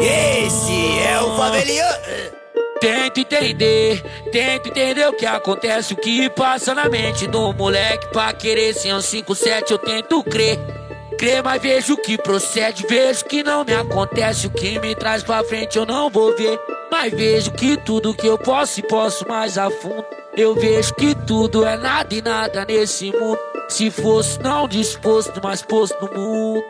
Esse é o faveliano. Tento entender, tento entender o que acontece, o que passa na mente do moleque pra querer ser um 5-7, eu tento crer. Crer, mas vejo que procede, vejo que não me acontece, o que me traz pra frente eu não vou ver. Mas vejo que tudo que eu posso e posso mais a fundo. Eu vejo que tudo é nada e nada nesse mundo. Se fosse não disposto, mas posto no mundo,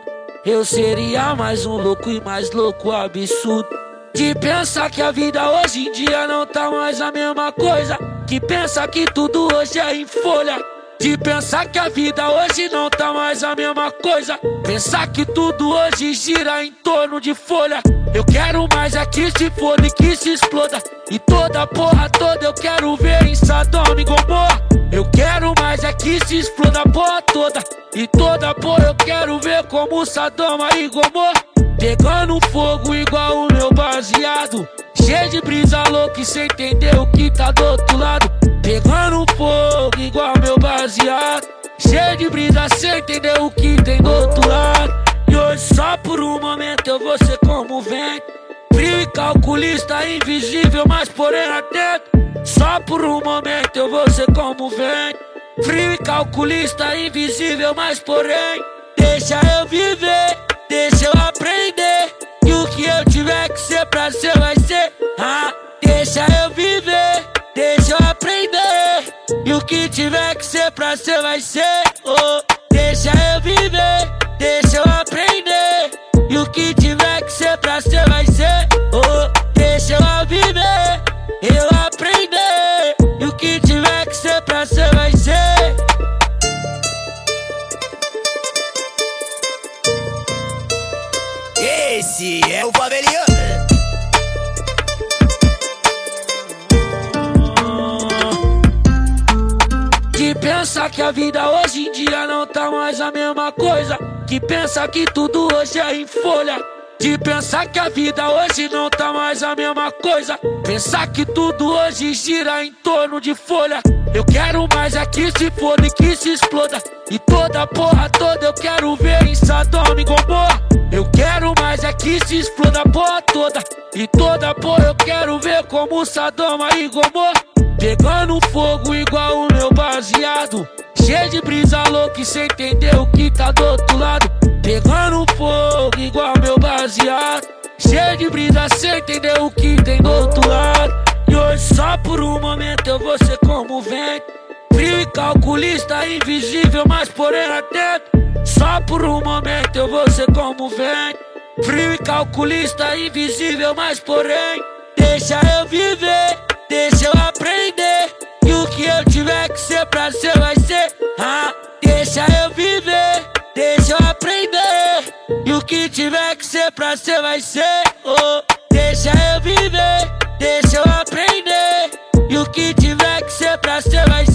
eu seria mais um louco e mais louco absurdo. De pensar que a vida hoje em dia não tá mais a mesma coisa. Que pensa que tudo hoje é em folha. De pensar que a vida hoje não tá mais a mesma coisa. Pensar que tudo hoje gira em torno de folha. Eu quero mais é que se e que se exploda. E toda porra toda eu quero ver em Sodoma e Gomorra. Eu quero mais que se exploda a porra toda. E toda porra eu quero ver como Sodoma e Gomorra. Pegando fogo igual o meu baseado. Cheio de brisa louca e sem entender o que tá do outro lado. Pegando fogo igual meu baseado. Cheio de brisa sem entender o que tem do outro lado. E hoje só por um momento eu vou ser como vem. Frio e calculista, invisível, mas porém atento. Só por um momento eu vou ser como vem. Frio e calculista, invisível, mas porém. Deixa eu viver, deixa eu aprender. E o que eu tiver que ser pra ser, vai ser. Ah, deixa eu viver, deixa eu aprender. E o que tiver que ser pra ser, vai ser. Oh, deixa eu viver, deixa Esse é o faveliano. De pensar que a vida hoje em dia não tá mais a mesma coisa. Que pensa que tudo hoje é em folha. De pensar que a vida hoje não tá mais a mesma coisa. Pensar que tudo hoje gira em torno de folha. Eu quero mais é que se foda e que se exploda. E toda porra toda eu quero ver em Sodoma e Gomorra. Eu quero mais é que se exploda a porra toda. E toda porra eu quero ver como Sodoma e Gomorra. Pegando fogo igual o meu baseado. Cheio de brisa louca e sem entender o que tá do outro lado. Pegando fogo igual meu Cheio de brisa sem entender o que tem do outro lado. E hoje só por um momento eu vou ser como vento. Frio e calculista, invisível, mas porém atento. Só por um momento eu vou ser como vento. Frio e calculista, invisível, mas porém. Deixa eu viver, deixa eu aprender. E o que eu tiver que ser pra ser, vai ser. Ah, deixa eu viver. E o que tiver que ser pra ser, vai ser. Oh, deixa eu viver, deixa eu aprender. E o que tiver que ser pra ser, vai